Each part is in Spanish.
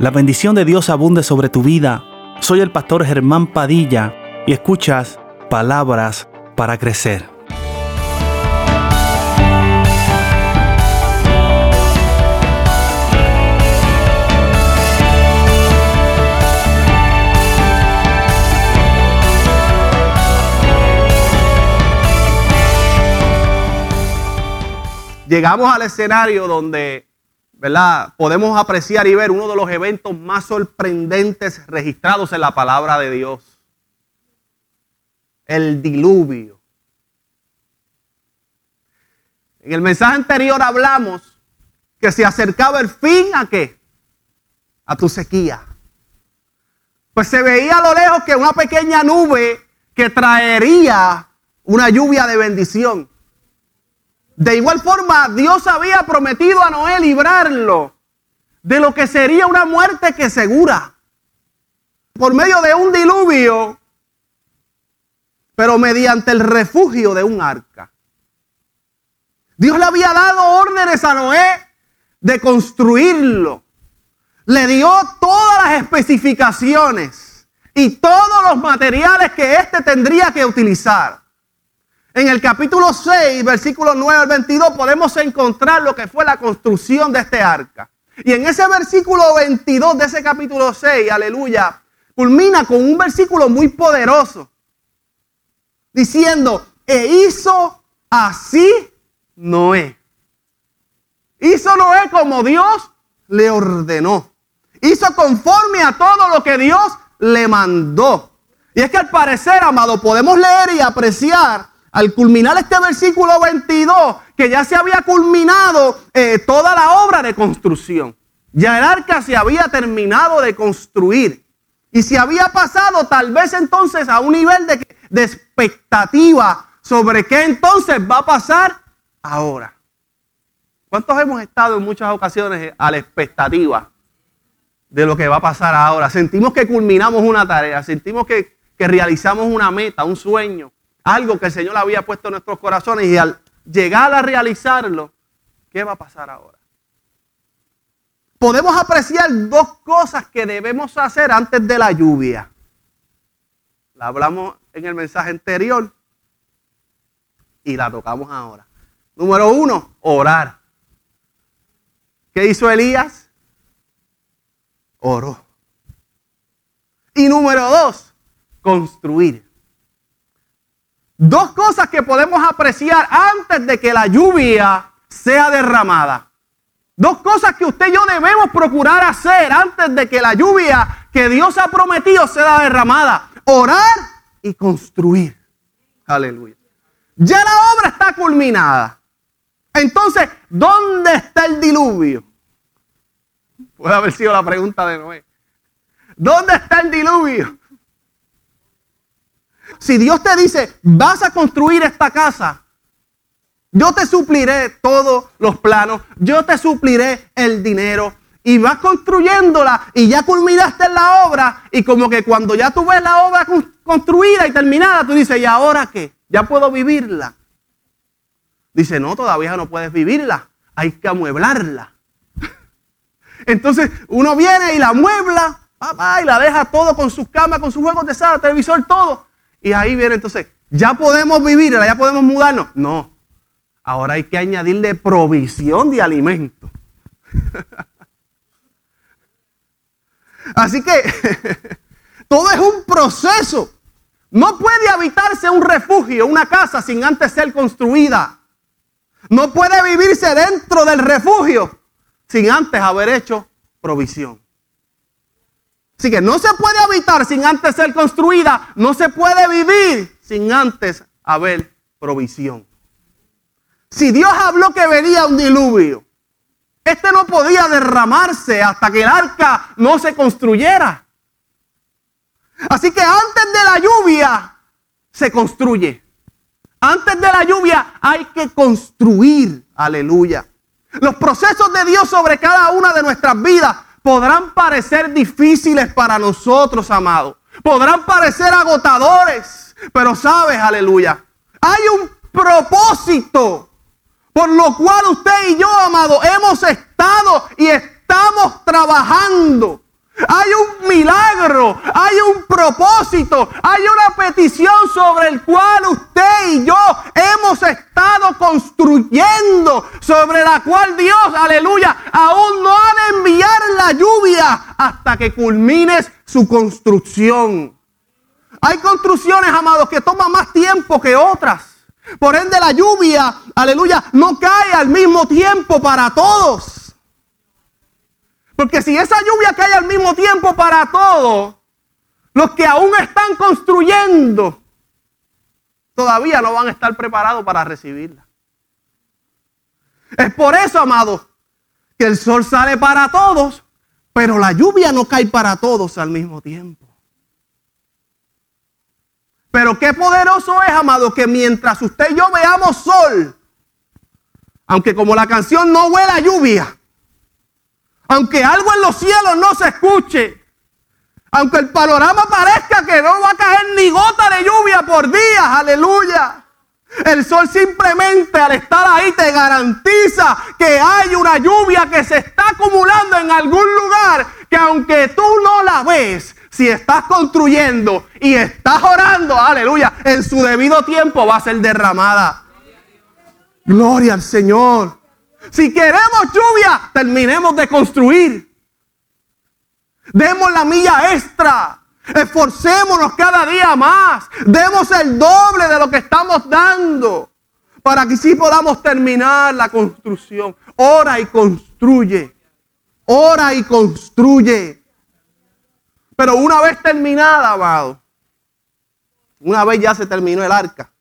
La bendición de Dios abunde sobre tu vida. Soy el pastor Germán Padilla y escuchas palabras para crecer. Llegamos al escenario donde ¿verdad? Podemos apreciar y ver uno de los eventos más sorprendentes registrados en la palabra de Dios. El diluvio. En el mensaje anterior hablamos que se acercaba el fin a qué? A tu sequía. Pues se veía a lo lejos que una pequeña nube que traería una lluvia de bendición. De igual forma, Dios había prometido a Noé librarlo de lo que sería una muerte que segura. Por medio de un diluvio, pero mediante el refugio de un arca. Dios le había dado órdenes a Noé de construirlo. Le dio todas las especificaciones y todos los materiales que éste tendría que utilizar. En el capítulo 6, versículo 9 al 22, podemos encontrar lo que fue la construcción de este arca. Y en ese versículo 22 de ese capítulo 6, aleluya, culmina con un versículo muy poderoso, diciendo, e hizo así Noé. Hizo Noé como Dios le ordenó. Hizo conforme a todo lo que Dios le mandó. Y es que al parecer, amado, podemos leer y apreciar al culminar este versículo 22, que ya se había culminado eh, toda la obra de construcción. Ya el arca se había terminado de construir. Y se había pasado tal vez entonces a un nivel de, expectativa sobre qué entonces va a pasar ahora. ¿Cuántos hemos estado en muchas ocasiones a la expectativa de lo que va a pasar ahora? Sentimos que culminamos una tarea, sentimos que realizamos una meta, un sueño algo que el Señor había puesto en nuestros corazones y al llegar a realizarlo, ¿qué va a pasar ahora? Podemos apreciar dos cosas que debemos hacer antes de la lluvia. La hablamos en el mensaje anterior y la tocamos ahora. Número uno, orar. ¿Qué hizo Elías? Oró. Y número dos, construir. Dos cosas que podemos apreciar antes de que la lluvia sea derramada. Dos cosas que usted y yo debemos procurar hacer antes de que la lluvia que Dios ha prometido sea derramada. Orar y construir. Aleluya. Ya la obra está culminada. Entonces, ¿dónde está el diluvio? Puede haber sido la pregunta de Noé. ¿Dónde está el diluvio? Si Dios te dice, vas a construir esta casa, yo te supliré todos los planos, yo te supliré el dinero y vas construyéndola y ya culminaste la obra y como que cuando ya tú ves la obra construida y terminada, tú dices, ¿y ahora qué? ¿Ya puedo vivirla? Dice, no, todavía no puedes vivirla, hay que amueblarla. Entonces uno viene y la amuebla, y la deja todo con sus camas, con sus juegos de sala, televisor, todo. Y ahí viene entonces, ¿ya podemos vivir? ¿Ya podemos mudarnos? No. Ahora hay que añadirle provisión de alimento. Así que todo es un proceso. No puede habitarse un refugio, una casa, sin antes ser construida. No puede vivirse dentro del refugio sin antes haber hecho provisión. Así que no se puede habitar sin antes ser construida, no se puede vivir sin antes haber provisión. Si Dios habló que venía un diluvio, este no podía derramarse hasta que el arca no se construyera. Así que antes de la lluvia se construye. Antes de la lluvia hay que construir. Aleluya. Los procesos de Dios sobre cada una de nuestras vidas podrán parecer difíciles para nosotros, amados. Podrán parecer agotadores. Pero sabes, aleluya, hay un propósito por lo cual usted y yo, amado, hemos estado y estamos trabajando Hay un milagro, hay un propósito, hay una petición sobre el cual usted y yo hemos estado construyendo, sobre la cual Dios, aleluya, aún no ha de enviar la lluvia hasta que culmines su construcción. Hay construcciones, amados, que toman más tiempo que otras. Por ende, la lluvia, aleluya, no cae al mismo tiempo para todos. Porque si esa lluvia cae al mismo tiempo para todos, los que aún están construyendo, todavía no van a estar preparados para recibirla. Es por eso, amados, que el sol sale para todos, pero la lluvia no cae para todos al mismo tiempo. Pero qué poderoso es, amado, que mientras usted y yo veamos sol, aunque como la canción no huele a lluvia, aunque algo en los cielos no se escuche, aunque el panorama parezca que no va a caer ni gota de lluvia por días, aleluya. El sol simplemente al estar ahí te garantiza que hay una lluvia que se está acumulando en algún lugar que aunque tú no la ves, si estás construyendo y estás orando, aleluya, en su debido tiempo va a ser derramada. Gloria al Señor. Si queremos lluvia, terminemos de construir. Demos la milla extra. Esforcémonos cada día más. Demos el doble de lo que estamos dando. Para que sí podamos terminar la construcción. Ora y construye. Ora y construye. Pero una vez terminada, amado, una vez ya se terminó el arca,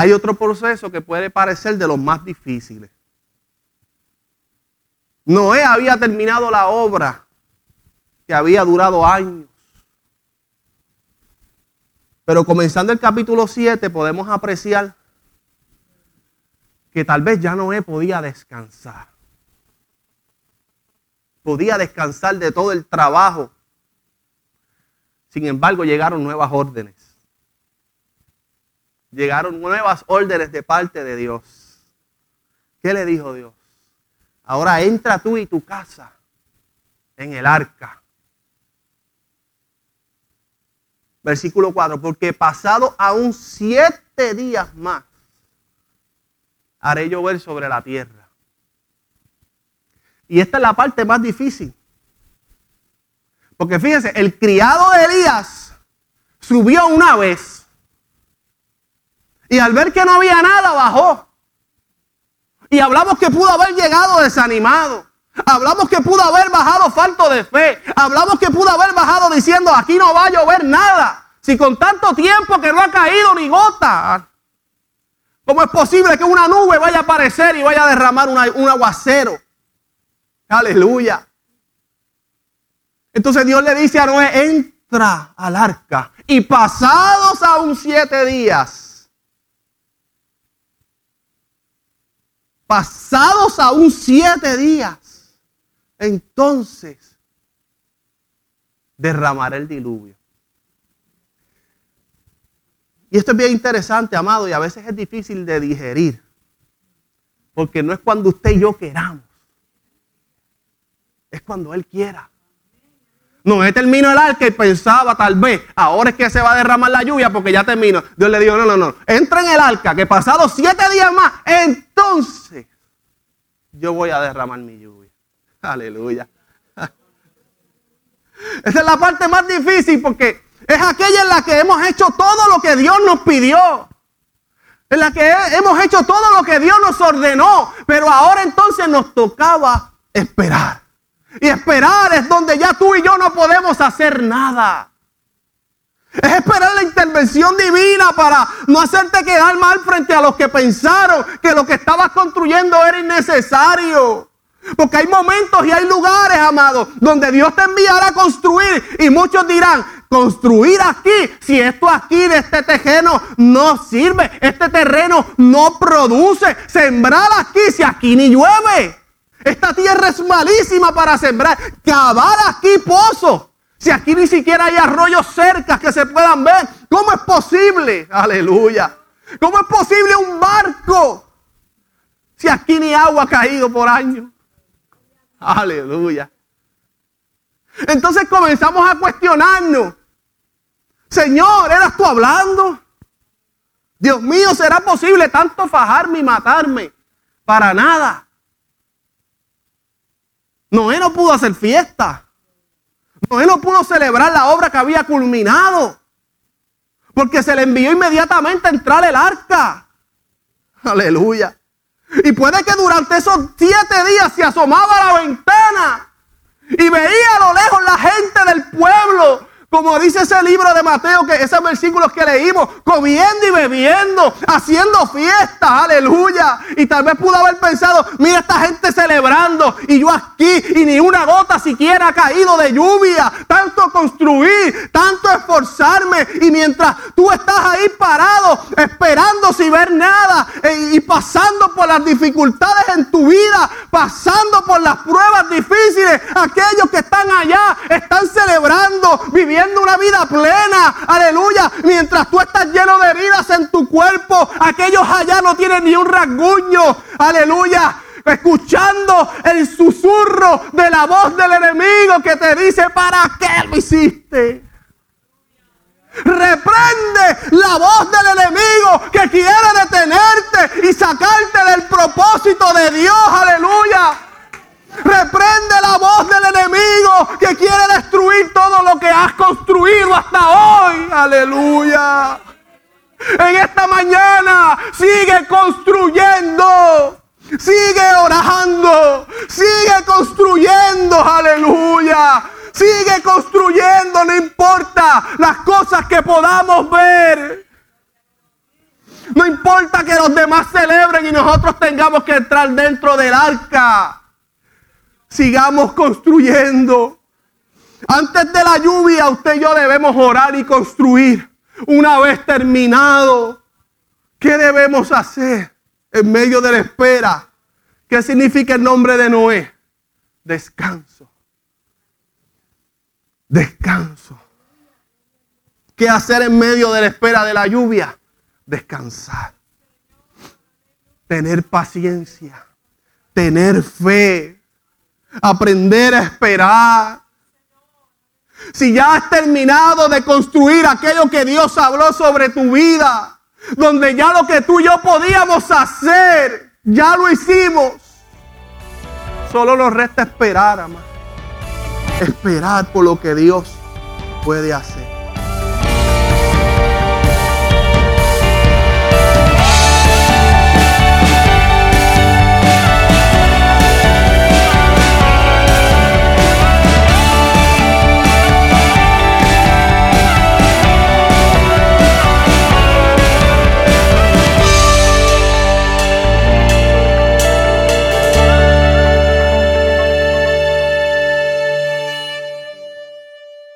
hay otro proceso que puede parecer de los más difíciles. Noé había terminado la obra que había durado años. Pero comenzando el capítulo 7 podemos apreciar que tal vez ya Noé podía descansar podía descansar de todo el trabajo. Sin embargo, llegaron nuevas órdenes. Llegaron nuevas órdenes de parte de Dios. ¿Qué le dijo Dios? Ahora entra tú y tu casa en el arca. Versículo 4, porque pasado aún siete días más, haré llover sobre la tierra y esta es la parte más difícil. Porque fíjense, el criado de Elías subió una vez. Y al ver que no había nada, bajó. Y hablamos que pudo haber llegado desanimado. Hablamos que pudo haber bajado falto de fe. Hablamos que pudo haber bajado diciendo, aquí no va a llover nada. Si con tanto tiempo que no ha caído ni gota. ¿Cómo es posible que una nube vaya a aparecer y vaya a derramar un aguacero? Aleluya. Entonces Dios le dice a Noé, entra al arca. Y pasados aún siete días, pasados aún siete días, entonces derramaré el diluvio. Y esto es bien interesante, amado, y a veces es difícil de digerir. Porque no es cuando usted y yo queramos es cuando Él quiera. No, él terminó el arca y pensaba tal vez, ahora es que se va a derramar la lluvia porque ya terminó. Dios le dijo, no, no, no, entra en el arca, que pasado siete días más, entonces yo voy a derramar mi lluvia. Aleluya. Esa es la parte más difícil porque es aquella en la que hemos hecho todo lo que Dios nos pidió. En la que hemos hecho todo lo que Dios nos ordenó. Pero ahora entonces nos tocaba esperar. Y esperar es donde ya tú y yo no podemos hacer nada. Es esperar la intervención divina para no hacerte quedar mal frente a los que pensaron que lo que estabas construyendo era innecesario. Porque hay momentos y hay lugares, amados, donde Dios te enviará a construir. Y muchos dirán, construir aquí, si esto aquí de este terreno no sirve, este terreno no produce. Sembrar aquí, si aquí ni llueve. Esta tierra es malísima para sembrar. Cavar aquí pozos. Si aquí ni siquiera hay arroyos cerca que se puedan ver. ¿Cómo es posible? Aleluya. ¿Cómo es posible un barco? Si aquí ni agua ha caído por años. Aleluya. Entonces comenzamos a cuestionarnos. Señor, ¿eras tú hablando? Dios mío, ¿será posible tanto fajarme y matarme? Para nada. Noé no pudo hacer fiesta. Noé no pudo celebrar la obra que había culminado. Porque se le envió inmediatamente a entrar el arca. Aleluya. Y puede que durante esos siete días se asomaba a la ventana y veía a lo lejos la gente del pueblo como dice ese libro de Mateo, que esos versículos que leímos, comiendo y bebiendo, haciendo fiestas, aleluya. Y tal vez pudo haber pensado, mira esta gente celebrando y yo aquí y ni una gota siquiera ha caído de lluvia. Tanto construir, tanto esforzarme y mientras tú estás ahí parado, esperando sin ver nada e, y pasando por las dificultades en tu vida, pasando por las pruebas difíciles, aquellos que están allá están celebrando, una vida plena. Aleluya. Mientras tú estás lleno de heridas en tu cuerpo, aquellos allá no tienen ni un rasguño. Aleluya escuchando el susurro de la voz del enemigo que te dice, ¿para qué lo hiciste? Reprende la voz del enemigo que quiere detenerte y sacarte del propósito de Dios, aleluya. Reprende la voz del enemigo que quiere destruir todo lo que has construido hasta hoy. Aleluya. En esta mañana sigue construyendo. Sigue orando. Sigue construyendo. Aleluya. Sigue construyendo. No importa las cosas que podamos ver. No importa que los demás celebren y nosotros tengamos que entrar dentro del arca. Sigamos construyendo. Antes de la lluvia, usted y yo debemos orar y construir. Una vez terminado, ¿qué debemos hacer en medio de la espera? ¿Qué significa el nombre de Noé? Descanso. Descanso. ¿Qué hacer en medio de la espera de la lluvia? Descansar. Tener paciencia. Tener fe aprender a esperar. Si ya has terminado de construir aquello que Dios habló sobre tu vida, donde ya lo que tú y yo podíamos hacer, ya lo hicimos. Solo nos resta esperar, amado. Esperar por lo que Dios puede hacer.